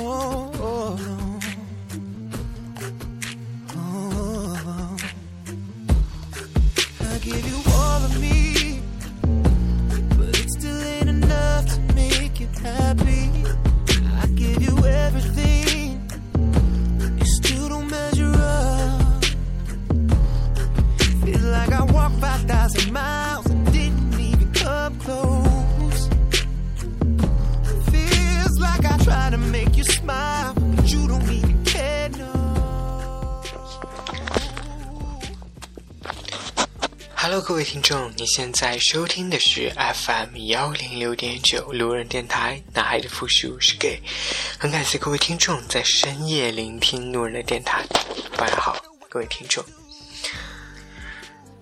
Oh, oh, 现在收听的是 FM 幺零六点九路人电台，男孩的复数是 gay。很感谢各位听众在深夜聆听路人的电台。晚上好，各位听众。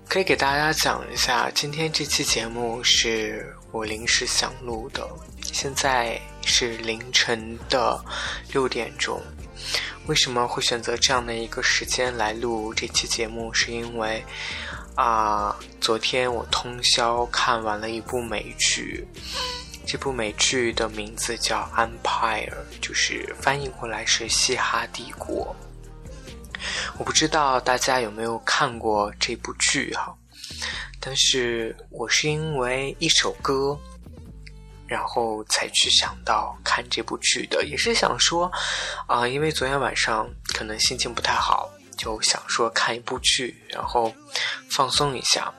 可以给大家讲一下，今天这期节目是我临时想录的，现在是凌晨的六点钟。为什么会选择这样的一个时间来录这期节目？是因为啊，昨天我通宵看完了一部美剧，这部美剧的名字叫《Empire》，就是翻译过来是《嘻哈帝国》。我不知道大家有没有看过这部剧哈，但是我是因为一首歌，然后才去想到看这部剧的，也是想说，啊、因为昨天晚上可能心情不太好，就想说看一部剧，然后放松一下，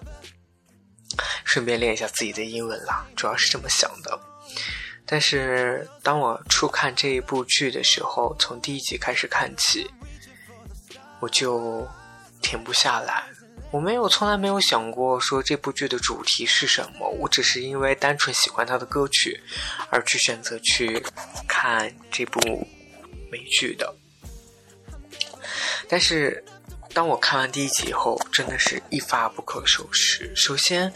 顺便练一下自己的英文啦，主要是这么想的。但是当我初看这一部剧的时候，从第一集开始看起，我就停不下来。我没有，从来没有想过说这部剧的主题是什么，我只是因为单纯喜欢它的歌曲，而去选择去看这部美剧的。但是，当我看完第一集以后，真的是一发不可收拾。首先，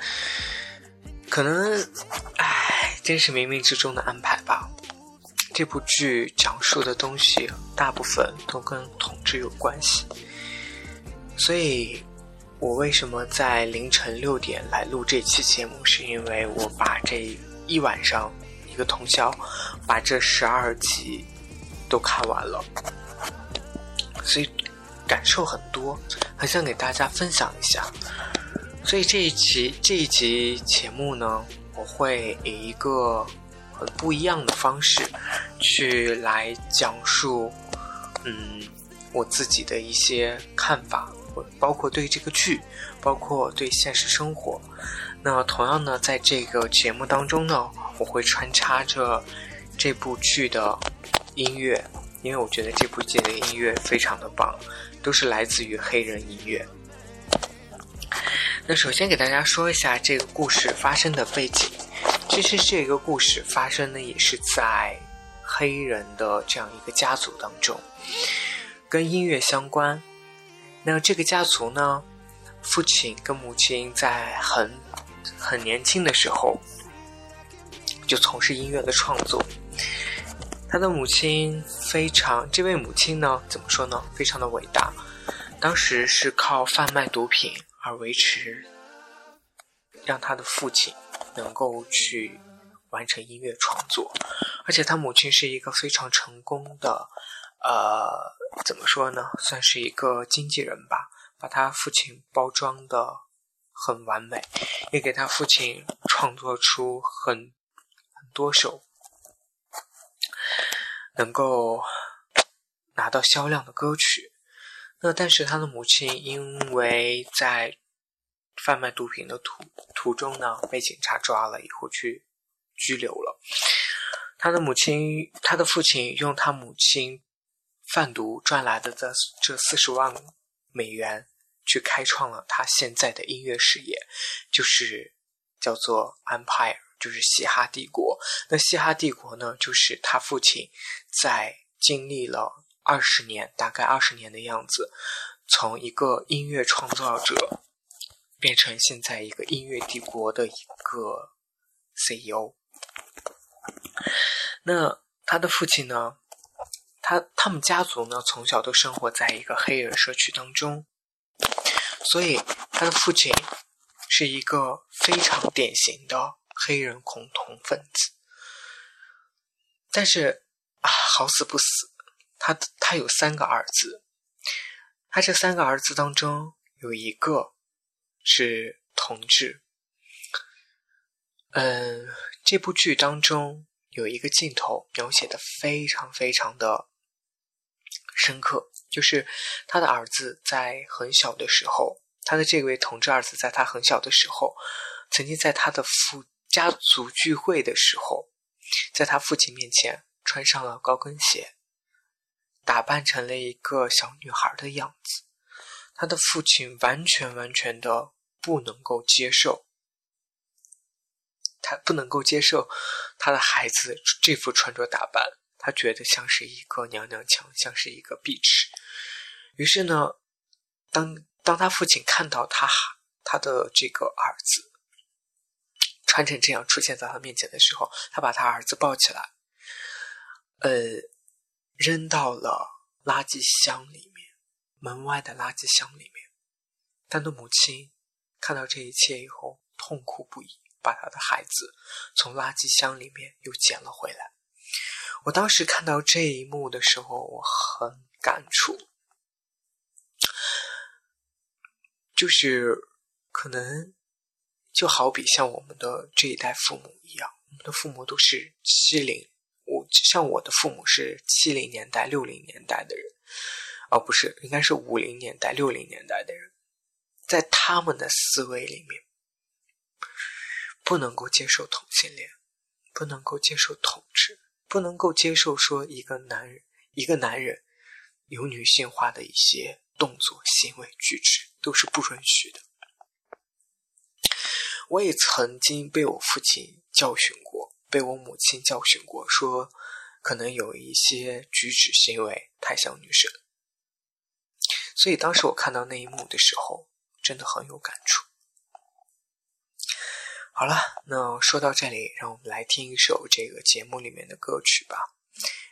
可能，唉，真是冥冥之中的安排吧。这部剧讲述的东西大部分都跟统治有关系，所以，我为什么在凌晨六点来录这期节目，是因为我把这一晚上一个通宵，把这十二集都看完了，所以感受很多，很想给大家分享一下。所以这一期这一集节目呢，我会以一个很不一样的方式去来讲述，嗯，我自己的一些看法，包括对这个剧，包括对现实生活。那同样呢，在这个节目当中呢，我会穿插着这部剧的音乐，因为我觉得这部剧的音乐非常的棒，都是来自于黑人音乐。那首先给大家说一下这个故事发生的背景。其实这个故事发生的也是在黑人的这样一个家族当中，跟音乐相关。那这个家族呢，父亲跟母亲在很很年轻的时候就从事音乐的创作。他的母亲非常，这位母亲呢，怎么说呢？非常的伟大。当时是靠贩卖毒品而维持，让他的父亲能够去完成音乐创作，而且他母亲是一个非常成功的，呃，怎么说呢？算是一个经纪人吧，把他父亲包装的很完美，也给他父亲创作出很很多首能够拿到销量的歌曲。那但是他的母亲因为在贩卖毒品的途途中呢，被警察抓了以后去拘留了。他的母亲，他的父亲用他母亲贩毒赚来的这这四十万美元，去开创了他现在的音乐事业，就是叫做 Empire，就是嘻哈帝国。那嘻哈帝国呢，就是他父亲在经历了。二十年，大概二十年的样子，从一个音乐创造者变成现在一个音乐帝国的一个 CEO。那他的父亲呢？他他们家族呢，从小都生活在一个黑人社区当中，所以他的父亲是一个非常典型的黑人恐同分子。但是啊，好死不死，他他有三个儿子，他这三个儿子当中有一个是同志。嗯，这部剧当中有一个镜头描写的非常非常的深刻，就是他的儿子在很小的时候，他的这位同志儿子在他很小的时候，曾经在他的父家族聚会的时候，在他父亲面前穿上了高跟鞋，打扮成了一个小女孩的样子，他的父亲完全完全的不能够接受。他不能够接受他的孩子这副穿着打扮，他觉得像是一个娘娘腔，像是一个碧池。于是呢，当当他父亲看到他他的这个儿子穿成这样出现在他面前的时候，他把他儿子抱起来，呃，扔到了垃圾箱里面，门外的垃圾箱里面。他的母亲看到这一切以后，痛哭不已。把他的孩子从垃圾箱里面又捡了回来。我当时看到这一幕的时候，我很感触，就是可能就好比像我们的这一代父母一样，我们的父母都是七零，我像我的父母是七零年代、六零年代的人，哦，不是，应该是五零年代、六零年代的人，在他们的思维里面。不能够接受同性恋，不能够接受同志，不能够接受说一个男人一个男人有女性化的一些动作、行为、举止都是不允许的。我也曾经被我父亲教训过，被我母亲教训过，说可能有一些举止行为太像女生。所以当时我看到那一幕的时候，真的很有感触。好了，那说到这里，让我们来听一首这个节目里面的歌曲吧，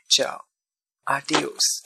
叫《Adios》。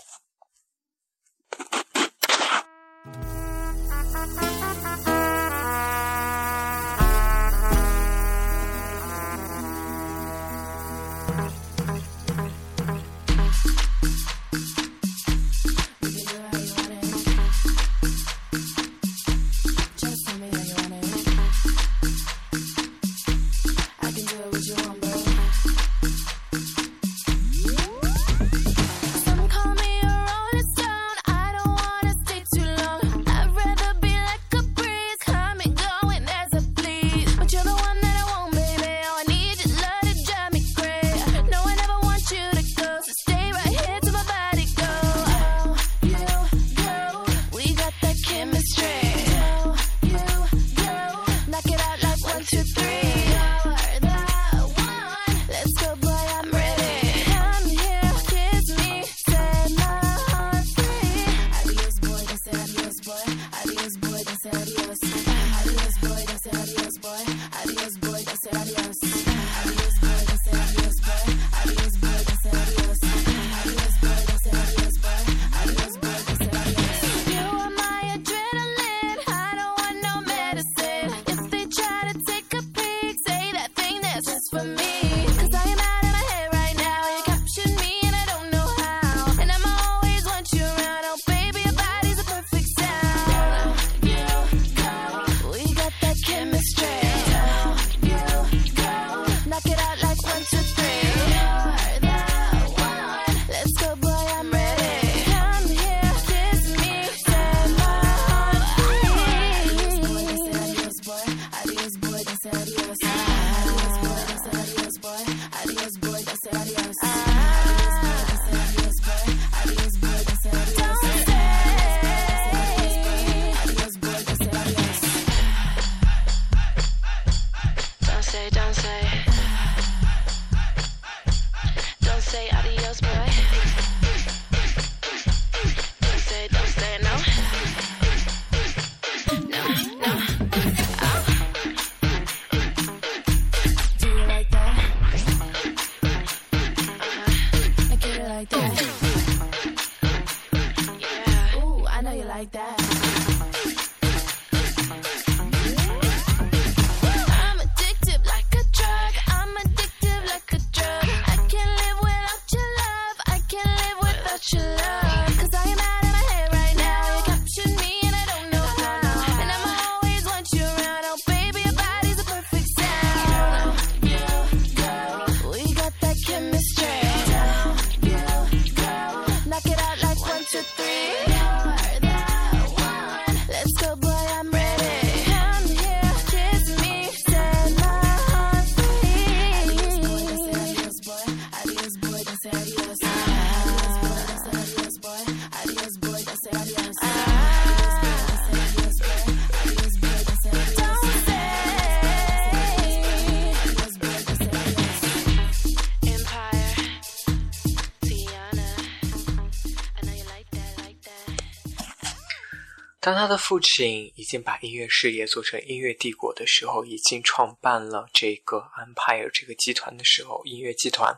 他的父亲已经把音乐事业做成音乐帝国的时候，已经创办了这个 Empire 这个集团的时候，音乐集团，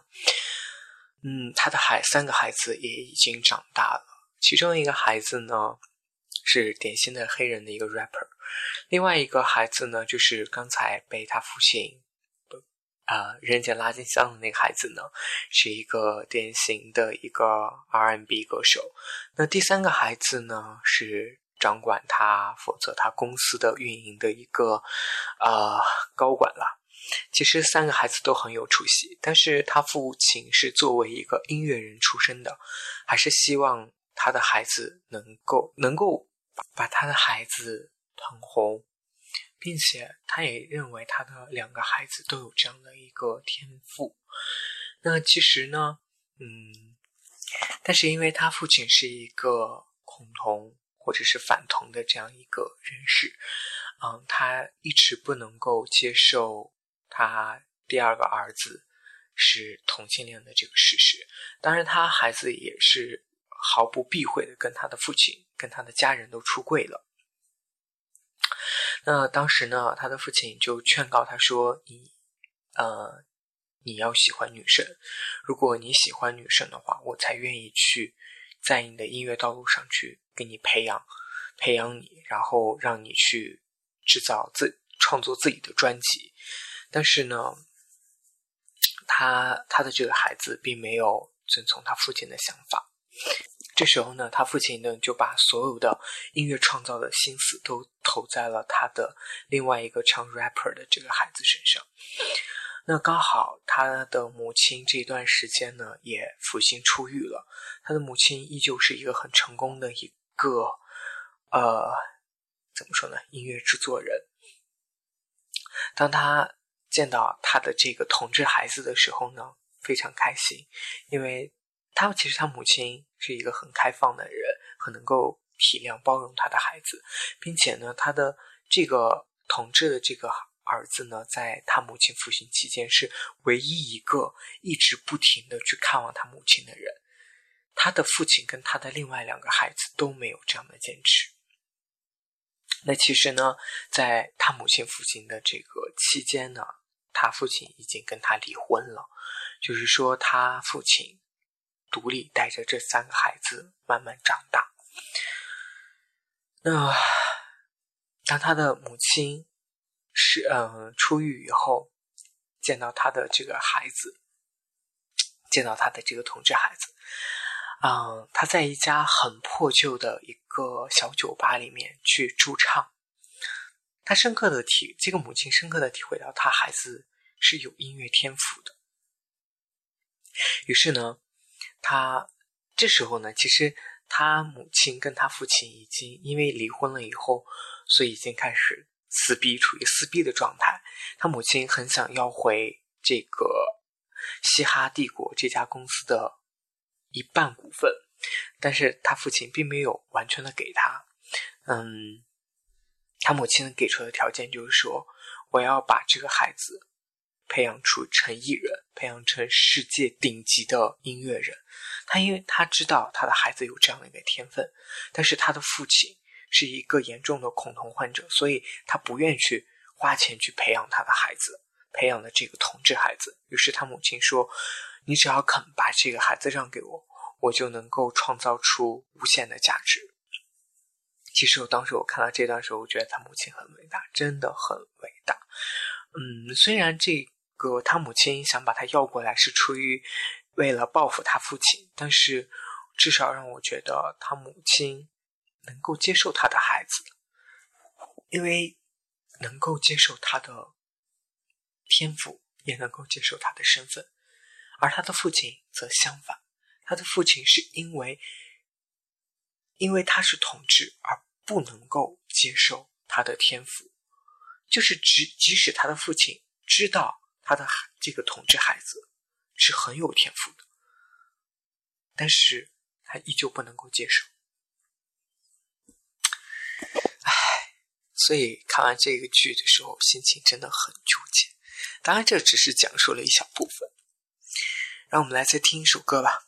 嗯，他的孩三个孩子也已经长大了。其中一个孩子呢，是典型的黑人的一个 rapper，另外一个孩子呢，就是刚才被他父亲，啊，人间拉进箱的那个孩子呢，是一个典型的一个 R&B 歌手。那第三个孩子呢，是。掌管他负责他公司的运营的一个呃高管了。其实三个孩子都很有出息，但是他父亲是作为一个音乐人出身的，还是希望他的孩子能够能够把他的孩子捧红，并且他也认为他的两个孩子都有这样的一个天赋。那其实呢，嗯，但是因为他父亲是一个恐同。或者是反同的这样一个人士，嗯，他一直不能够接受他第二个儿子是同性恋的这个事实。当然，他孩子也是毫不避讳的跟他的父亲、跟他的家人都出柜了。那当时呢，他的父亲就劝告他说：“你，呃，你要喜欢女生。如果你喜欢女生的话，我才愿意去。”在你的音乐道路上去给你培养，培养你，然后让你去制造自创作自己的专辑。但是呢，他他的这个孩子并没有遵从他父亲的想法。这时候呢，他父亲呢就把所有的音乐创造的心思都投在了他的另外一个唱 rapper 的这个孩子身上。那刚好，他的母亲这段时间呢也服刑出狱了。他的母亲依旧是一个很成功的一个，呃，怎么说呢？音乐制作人。当他见到他的这个同志孩子的时候呢，非常开心，因为他其实他母亲是一个很开放的人，很能够体谅包容他的孩子，并且呢，他的这个同志的这个。儿子呢，在他母亲服刑期间是唯一一个一直不停的去看望他母亲的人。他的父亲跟他的另外两个孩子都没有这样的坚持。那其实呢，在他母亲服刑的这个期间呢，他父亲已经跟他离婚了，就是说他父亲独立带着这三个孩子慢慢长大。那当他的母亲。是嗯，出狱以后见到他的这个孩子，见到他的这个同志孩子，嗯，他在一家很破旧的一个小酒吧里面去驻唱，他深刻的体，这个母亲深刻的体会到他孩子是有音乐天赋的。于是呢，他这时候呢，其实他母亲跟他父亲已经因为离婚了以后，所以已经开始。撕逼处于撕逼的状态，他母亲很想要回这个嘻哈帝国这家公司的一半股份，但是他父亲并没有完全的给他。嗯，他母亲给出的条件就是说，我要把这个孩子培养出成艺人，培养成世界顶级的音乐人。他因为他知道他的孩子有这样的一个天分，但是他的父亲。是一个严重的恐同患者，所以他不愿去花钱去培养他的孩子，培养的这个同志孩子。于是他母亲说：“你只要肯把这个孩子让给我，我就能够创造出无限的价值。”其实我当时我看到这段时候，我觉得他母亲很伟大，真的很伟大。嗯，虽然这个他母亲想把他要过来是出于为了报复他父亲，但是至少让我觉得他母亲。能够接受他的孩子，因为能够接受他的天赋，也能够接受他的身份，而他的父亲则相反，他的父亲是因为因为他是同志而不能够接受他的天赋，就是即即使他的父亲知道他的这个同志孩子是很有天赋的，但是他依旧不能够接受。所以看完这个剧的时候，心情真的很纠结。当然，这只是讲述了一小部分。让我们来再听一首歌吧。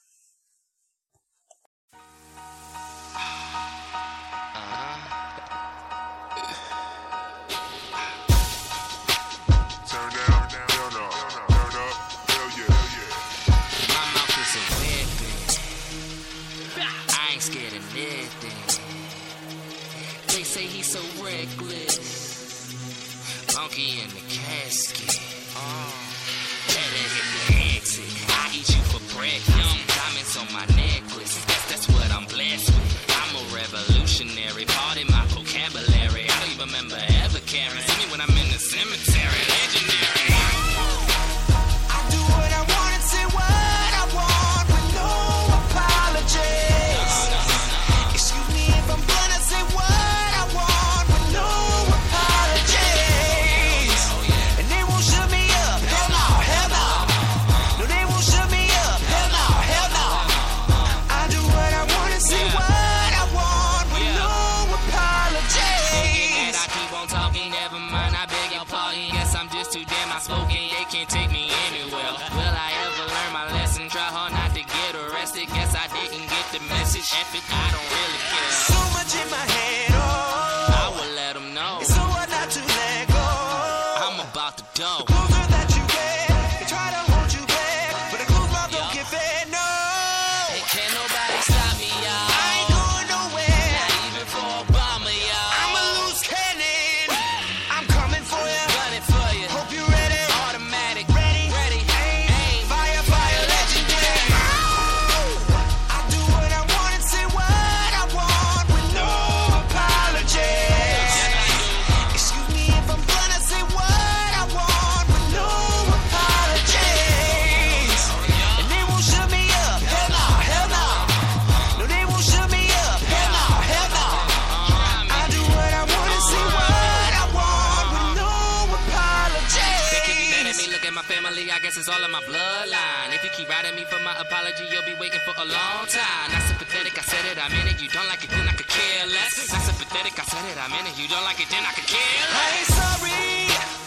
I guess it's all in my bloodline. If you keep writing me for my apology, you'll be waiting for a long time. Not sympathetic, I said it, I meant it. You don't like it, then I could care less. Not sympathetic, I said it, I meant it. You don't like it, then I could care less. I ain't sorry.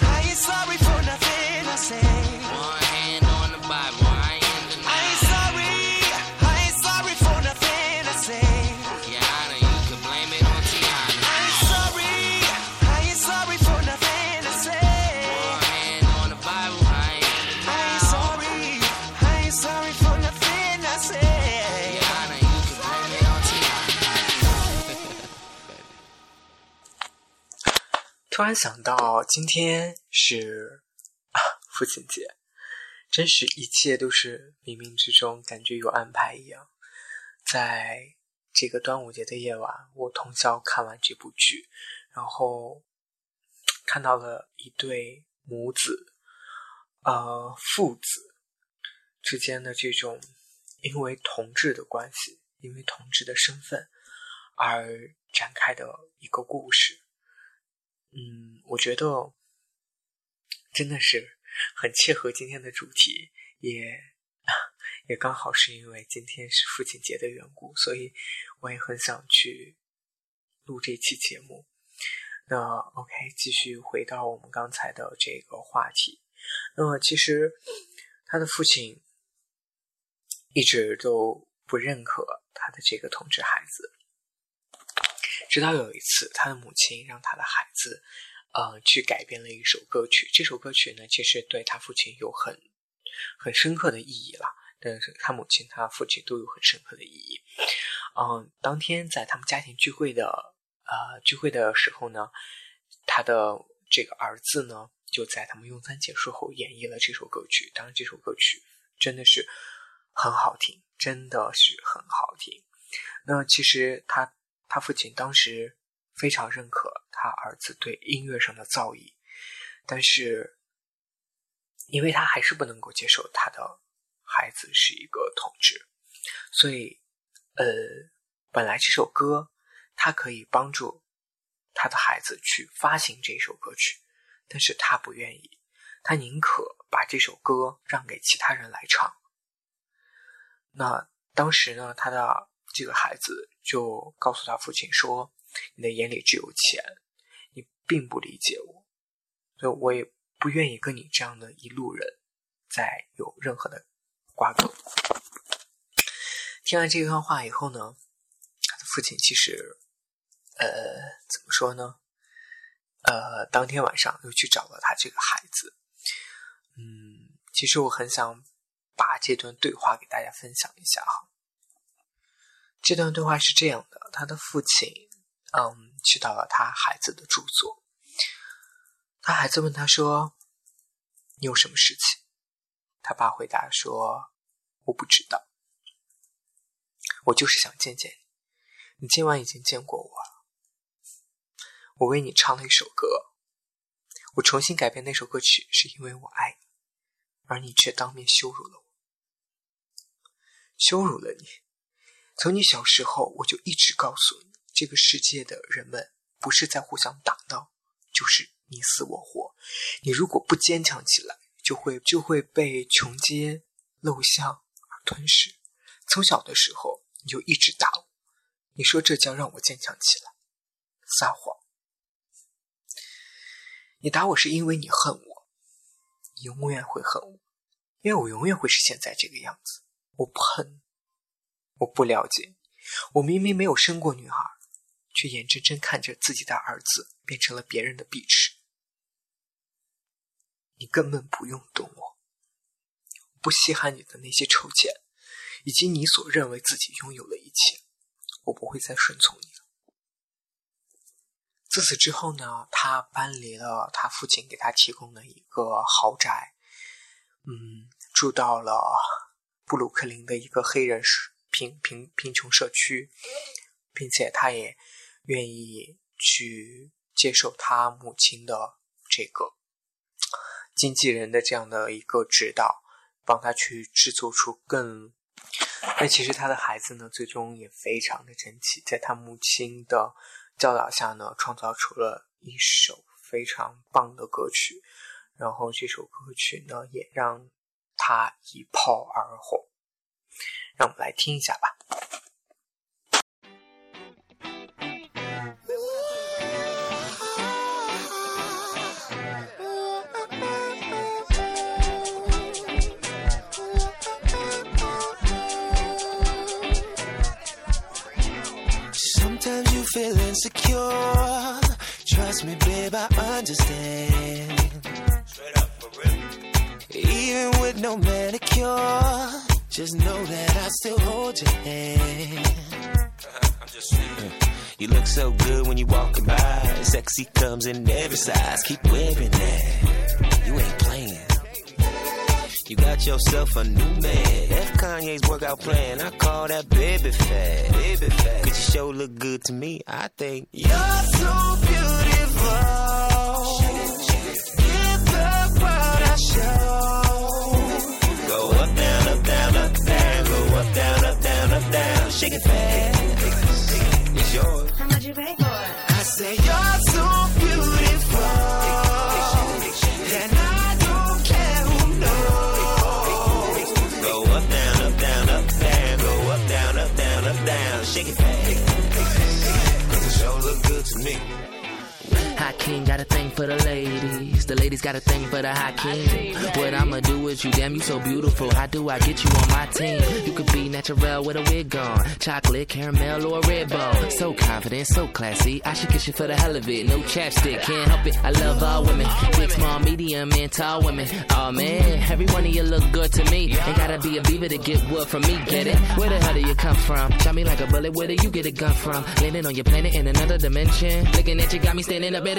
I ain't sorry for nothing I say. 突然想到今天是 父亲节，真是一切都是冥冥之中，感觉有安排一样。在这个端午节的夜晚，我通宵看完这部剧，然后看到了一对母子，呃，父子之间的这种因为同志的关系，因为同志的身份而展开的一个故事。嗯，我觉得真的是很切合今天的主题，也 也刚好是因为今天是父亲节的缘故，所以我也很想去录这期节目。那 OK，继续回到我们刚才的这个话题。那么其实他的父亲一直都不认可他的这个同志孩子，直到有一次，他的母亲让他的孩子，呃，去改编了一首歌曲。这首歌曲呢，其实对他父亲有很很深刻的意义了。但是他母亲、他父亲都有很深刻的意义。嗯，当天在他们家庭聚会的呃聚会的时候呢，他的这个儿子呢，就在他们用餐结束后演绎了这首歌曲。当然，这首歌曲真的是很好听，真的是很好听。那其实他他父亲当时非常认可他儿子对音乐上的造诣，但是因为他还是不能够接受他的孩子是一个同志，所以呃，本来这首歌他可以帮助他的孩子去发行这首歌曲，但是他不愿意，他宁可把这首歌让给其他人来唱。那当时呢，他的这个孩子就告诉他父亲说：“你的眼里只有钱，你并不理解我，所以我也不愿意跟你这样的一路人再有任何的瓜葛。”听完这段话以后呢，他的父亲其实，呃，怎么说呢？呃，当天晚上又去找了他这个孩子。嗯，其实我很想把这段对话给大家分享一下哈。这段对话是这样的：他的父亲，嗯，去到了他孩子的住所，他孩子问他说：“你有什么事情？”他爸回答说：“我不知道，我就是想见见你。你今晚已经见过我了。我为你唱了一首歌，我重新改编那首歌曲是因为我爱你，而你却当面羞辱了我，羞辱了你。从你小时候，我就一直告诉你，这个世界的人们不是在互相打闹，就是你死我活。你如果不坚强起来，就会就会被穷街陋巷而吞噬。从小的时候你就一直打我，你说这将让我坚强起来，撒谎。你打我是因为你恨我，你永远会恨我，因为我永远会是现在这个样子。我不恨你，我不了解，我明明没有生过女孩，却眼睁睁看着自己的儿子变成了别人的碧池。你根本不用懂我，不稀罕你的那些臭钱，以及你所认为自己拥有的一切，我不会再顺从你了。自此之后呢，他搬离了他父亲给他提供的一个豪宅，嗯，住到了布鲁克林的一个黑人贫贫贫穷社区，并且他也愿意去接受他母亲的这个。经纪人的这样的一个指导，帮他去制作出更。那其实他的孩子呢，最终也非常的争气，在他母亲的教导下呢，创造出了一首非常棒的歌曲。然后这首歌曲呢，也让他一炮而红。让我们来听一下吧。feel insecure. Trust me, babe, I understand. Straight up for real. Even with no manicure, just know that I still hold your hand. You look so good when you walking by. Sexy comes in every size. Keep wearing that. You ain't playing. You got yourself a new man. That's Kanye's workout plan. I call that baby fat. Baby fat. Cause your show look good to me. I think you're so beautiful. take it. It's yours. How much you pay for it? I say you're so beautiful. And I don't care who knows. Go up, down, up, down, up, down. Go up, down, up, down, up, down. Shake it fast. Cause the look good to me king got a thing for the ladies. The ladies got a thing for the high king. What I'ma do is you, damn, you so beautiful. How do I get you on my team? You could be natural with a wig on. Chocolate, caramel, or a red bone. So confident, so classy. I should kiss you for the hell of it. No chapstick, can't help it. I love all women. Big, small, medium, and tall women. Oh man, every one of you look good to me. Ain't gotta be a beaver to get wood from me, get it? Where the hell do you come from? Shot me like a bullet, where do you get a gun from? Landing on your planet in another dimension. Looking at you got me standing up at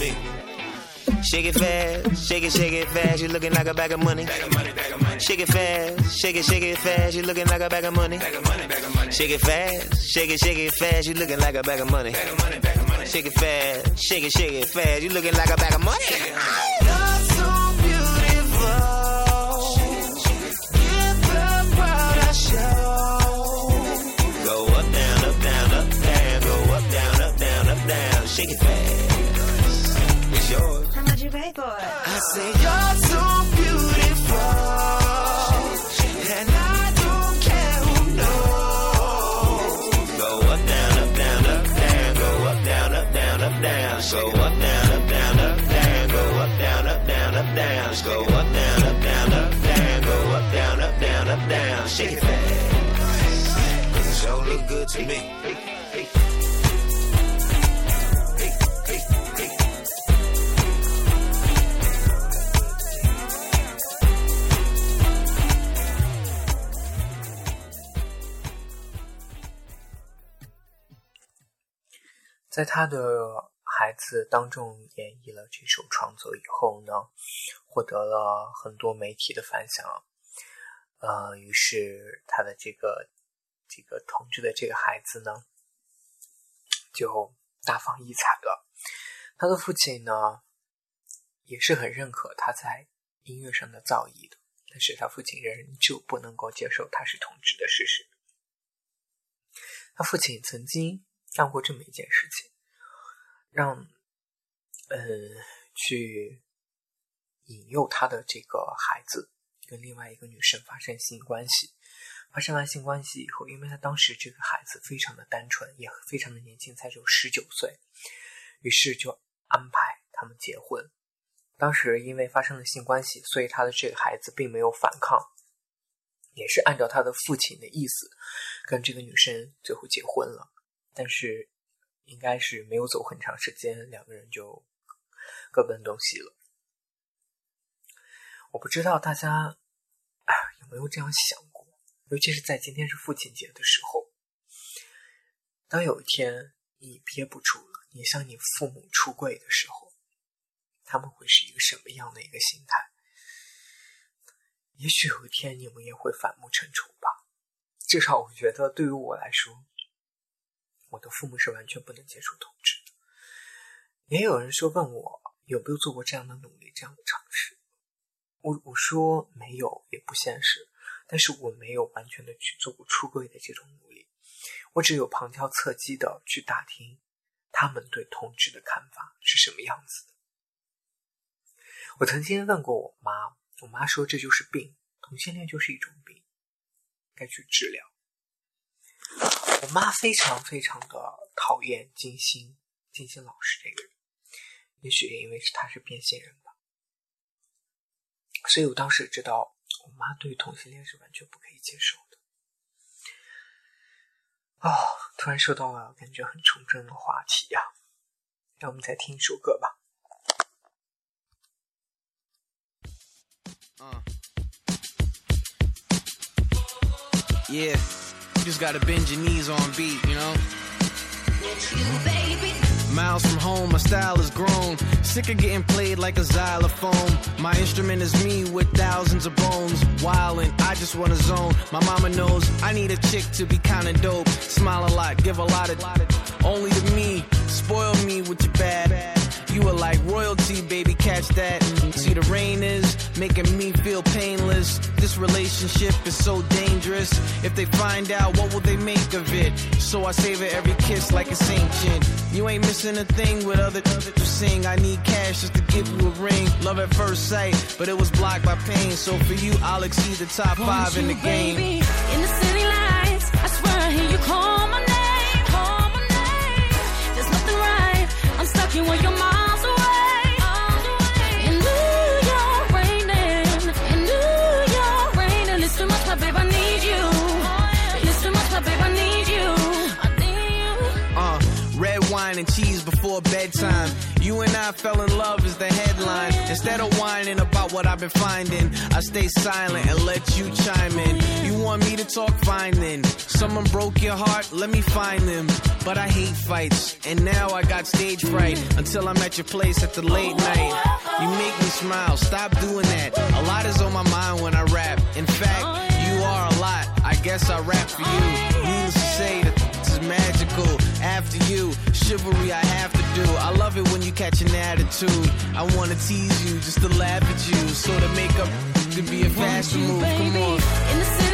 me. Shake it fast, shake it, shake it fast. You looking like a bag of money. Shake it fast, shake it, shake it fast. You looking like a bag of money. Shake it fast, shake it, shake it fast. You looking like a bag of money. Shake it fast, shake it, shake it fast. You looking like a bag of money. it. I say you're too beautiful, and I don't care who knows. Go up, down, up, down, up, down. Go up, down, up, down, up, down. Go up, down, up, down, up, down. Go up, down, up, down, up, down. Go up, down, up, down, up, down. It fast. Look good to me. 在他的孩子当众演绎了这首创作以后呢，获得了很多媒体的反响。呃，于是他的这个这个同志的这个孩子呢，就大放异彩了。他的父亲呢，也是很认可他在音乐上的造诣的，但是他父亲仍旧不能够接受他是同志的事实。他父亲曾经干过这么一件事情，让呃去引诱他的这个孩子跟另外一个女生发生性关系。发生完性关系以后，因为他当时这个孩子非常的单纯，也非常的年轻，才只有十九岁，于是就安排他们结婚。当时因为发生了性关系，所以他的这个孩子并没有反抗，也是按照他的父亲的意思，跟这个女生最后结婚了。但是应该是没有走很长时间，两个人就各奔东西了。我不知道大家有没有这样想过，尤其是在今天是父亲节的时候，当有一天你憋不住了，你向你父母出柜的时候，他们会是一个什么样的一个心态？也许有一天你们也会反目成仇吧。至少我觉得，对于我来说，我的父母是完全不能接受同志的。也有人说问我有没有做过这样的努力、这样的尝试。我我说没有，也不现实。但是我没有完全的去做过出柜的这种努力，我只有旁敲侧击的去打听他们对同志的看法是什么样子的。我曾经问过我妈，我妈说这就是病，同性恋就是一种病，该去治疗。我妈非常非常的讨厌金星，金星老师这个人，也许也因为是他是变性人吧，所以我当时知道我妈对同性恋是完全不可以接受的。哦，突然说到了感觉很纯真的话题呀、让我们再听一首歌吧。Yeah, you just gotta bend your knees on beat, you know? You, Miles from home, my style has grown. Sick of getting played like a xylophone. My instrument is me with thousands of bones. Wildin', I just wanna zone. My mama knows I need a chick to be kinda dope. Smile a lot, give a lot of only to me. Spoil me with your bad. You are like royalty, baby, catch that. See, the rain is making me feel painless. This relationship is so dangerous. If they find out, what will they make of it? So I savor every kiss like it's ancient. You ain't missing a thing with other to sing. I need cash just to give you a ring. Love at first sight, but it was blocked by pain. So for you, I'll exceed the top five in the game. Baby, in the city lights, I swear I hear you call my name. Call my name. There's nothing right. I'm stuck here when you're miles wine and cheese before bedtime. You and I fell in love is the headline. Instead of whining about what I've been finding, I stay silent and let you chime in. You want me to talk fine then? Someone broke your heart, let me find them. But I hate fights, and now I got stage fright until I'm at your place at the late night. You make me smile, stop doing that. A lot is on my mind when I rap. In fact, you are a lot. I guess I rap for you. Needless to say is magical. After you, chivalry I have to do. I love it when you catch an attitude. I wanna tease you just to laugh at you. So to make up could be a you, move. Come on.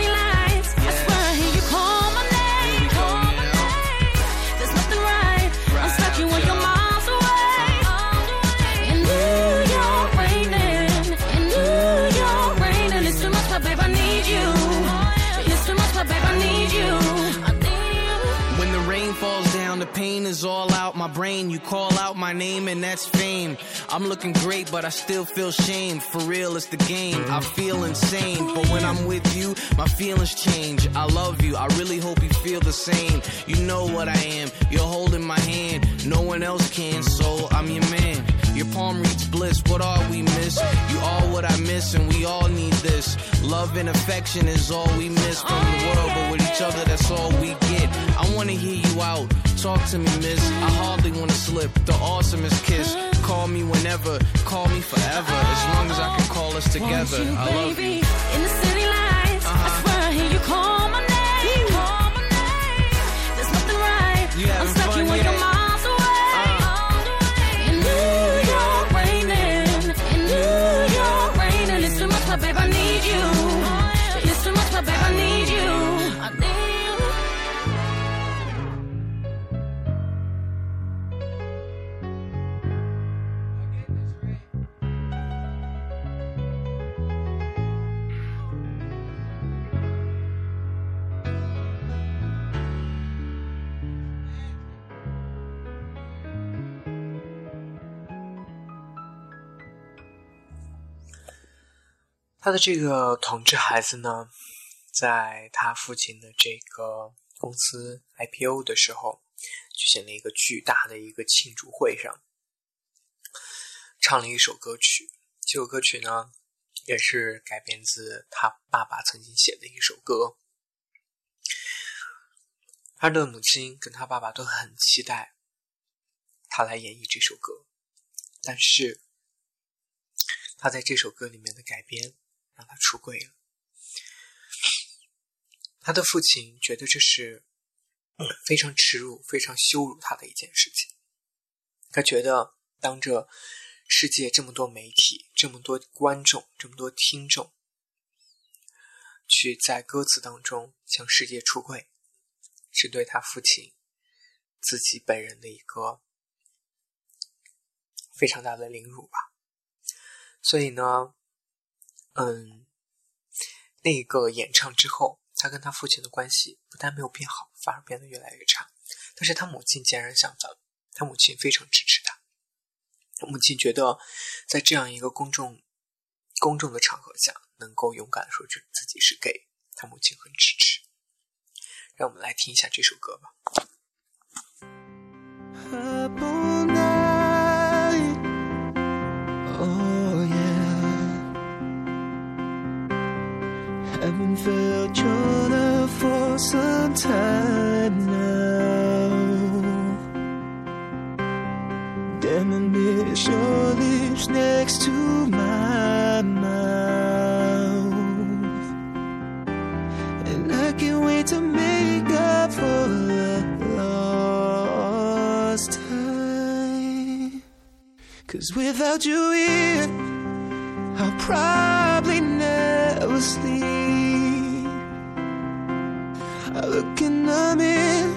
My brain. You call out my name and that's fame. I'm looking great, but I still feel shame. For real, it's the game. I feel insane, but when I'm with you, my feelings change. I love you. I really hope you feel the same. You know what I am. You're holding my hand. No one else can, so I'm your man. Your palm reads bliss. What are we miss? You are what I miss, and we all need this. Love and affection is all we miss from the world, but with each other, that's all we get. I wanna hear you out. Talk to me, miss. I hardly wanna slip. The awesomest kiss. Call me whenever, call me forever. As long as I can call us together. You, I love baby, you. in the city lights. Uh-huh. I swear I hear you call 他的这个同志孩子呢，在他父亲的这个公司 IPO 的时候，举行了一个巨大的一个庆祝会上，唱了一首歌曲。这首歌曲呢，也是改编自他爸爸曾经写的一首歌。他的母亲跟他爸爸都很期待他来演绎这首歌，但是他在这首歌里面的改编让他出柜了。他的父亲觉得这是非常耻辱、非常羞辱他的一件事情。他觉得当着世界这么多媒体、这么多观众、这么多听众，去在歌词当中向世界出柜，是对他父亲自己本人的一个非常大的凌辱吧。所以呢，嗯，那个演唱之后，他跟他父亲的关系不但没有变好，反而变得越来越差。但是他母亲截然相反，他母亲非常支持他。母亲觉得，在这样一个公众公众的场合下，能够勇敢的说出自己是 gay，他母亲很支持。让我们来听一下这首歌吧。Haven't felt your love for some time now. Damn, I miss your lips next to my mouth. And I can't wait to make up for the lost time. Cause without you here, I'll probably never sleep. I look in the mirror,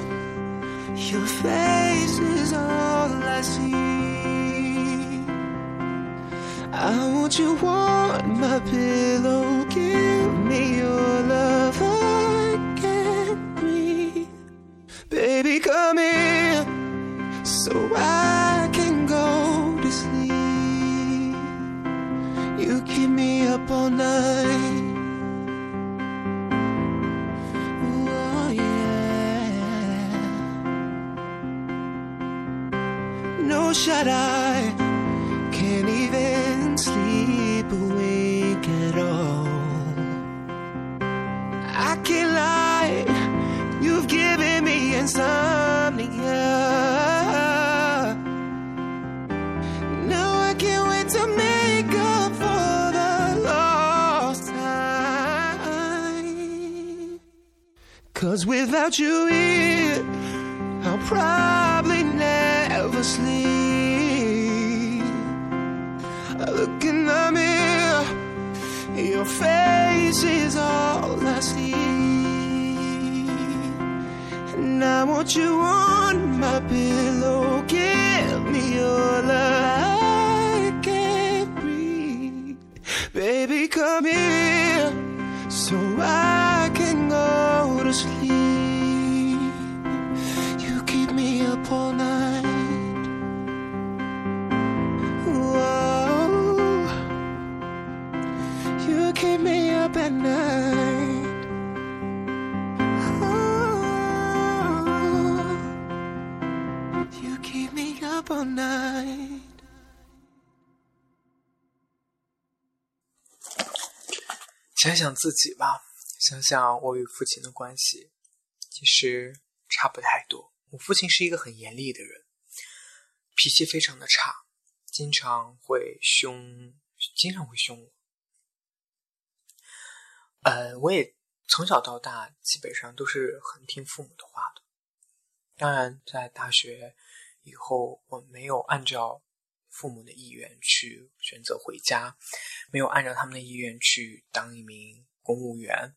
your face is all I see. I want you on my pillow. Give me your love. I breathe. Baby, come here so I Cause without you here, I'll probably never sleep. I look in the mirror, your face is all I see. And I want you on my pillow. Give me your love. Baby, come here so I can go to sleep. 想想自己吧想想我与父亲的关系其实差不太多。我父亲是一个很严厉的人脾气非常的差经常会凶经常会凶我。呃我也从小到大基本上都是很听父母的话的。当然在大学以后，我没有按照父母的意愿去选择回家，没有按照他们的意愿去当一名公务员。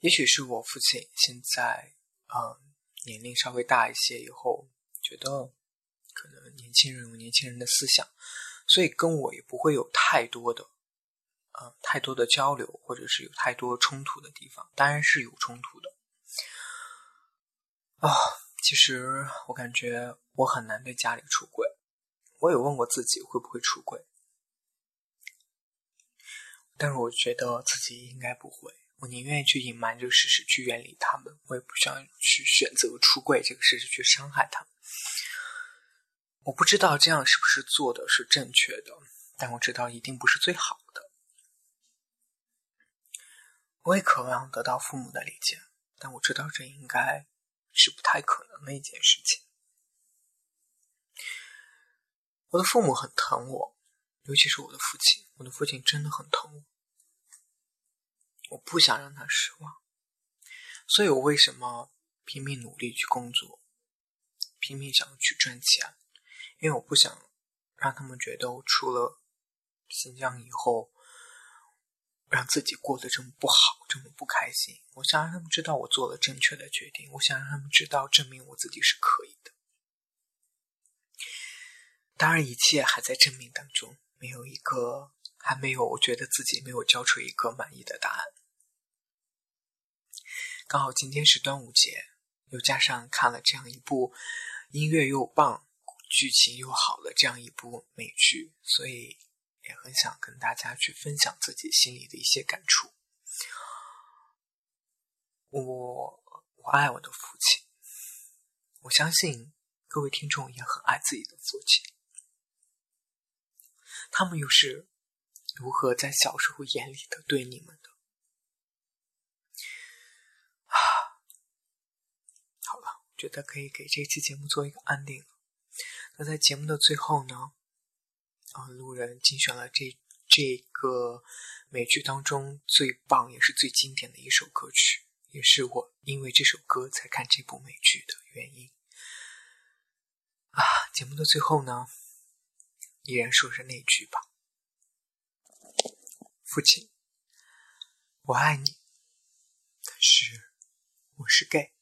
也许是我父亲现在，嗯，年龄稍微大一些以后，觉得可能年轻人有年轻人的思想，所以跟我也不会有太多的。呃，太多的交流，或者是有太多冲突的地方，当然是有冲突的。啊，其实我感觉我很难对家里出轨。我有问过自己会不会出轨，但是我觉得自己应该不会。我宁愿去隐瞒这个事实，去远离他们，我也不想去选择出柜这个事实去伤害他们。我不知道这样是不是做的是正确的，但我知道一定不是最好的。我也渴望得到父母的理解，但我知道这应该是不太可能的一件事情。我的父母很疼我，尤其是我的父亲，我的父亲真的很疼我。我不想让他失望，所以我为什么拼命努力去工作，拼命想要去赚钱？因为我不想让他们觉得我出了新疆以后。让自己过得这么不好，这么不开心。我想让他们知道我做了正确的决定。我想让他们知道，证明我自己是可以的。当然，一切还在证明当中，没有一个还没有，我觉得自己没有交出一个满意的答案。刚好今天是端午节，又加上看了这样一部音乐又棒、剧情又好的这样一部美剧，所以。也很想跟大家去分享自己心里的一些感触。我我爱我的父亲，我相信各位听众也很爱自己的父亲。他们又是如何在小时候眼里的对你们的？啊，好了，觉得可以给这期节目做一个安定了。那在节目的最后呢？啊，路人精选了这这个美剧当中最棒也是最经典的一首歌曲，也是我因为这首歌才看这部美剧的原因。啊，节目的最后呢，依然说着那句吧：父亲，我爱你，但是我是 gay。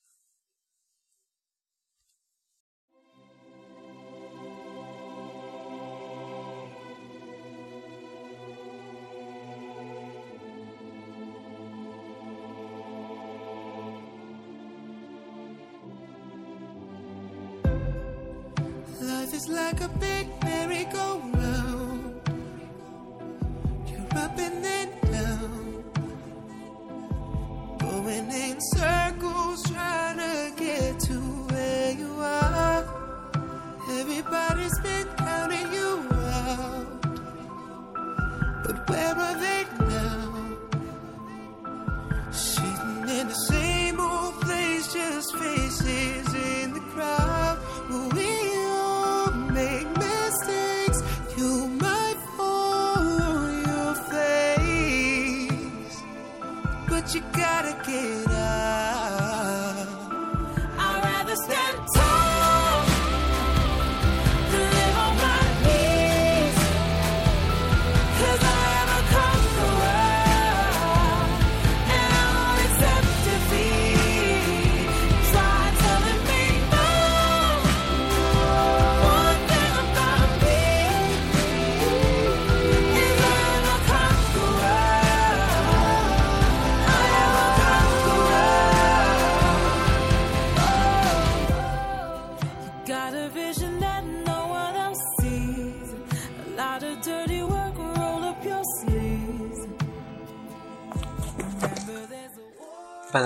Like a big merry-go-round. You're up and then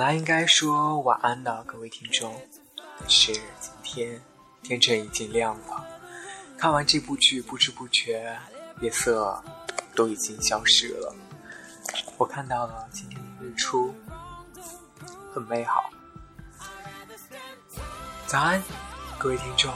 来应该说晚安的各位听众，但是今天天晨已经亮了。看完这部剧，不知不觉夜色都已经消失了。我看到了今天的日出，很美好。早安，各位听众。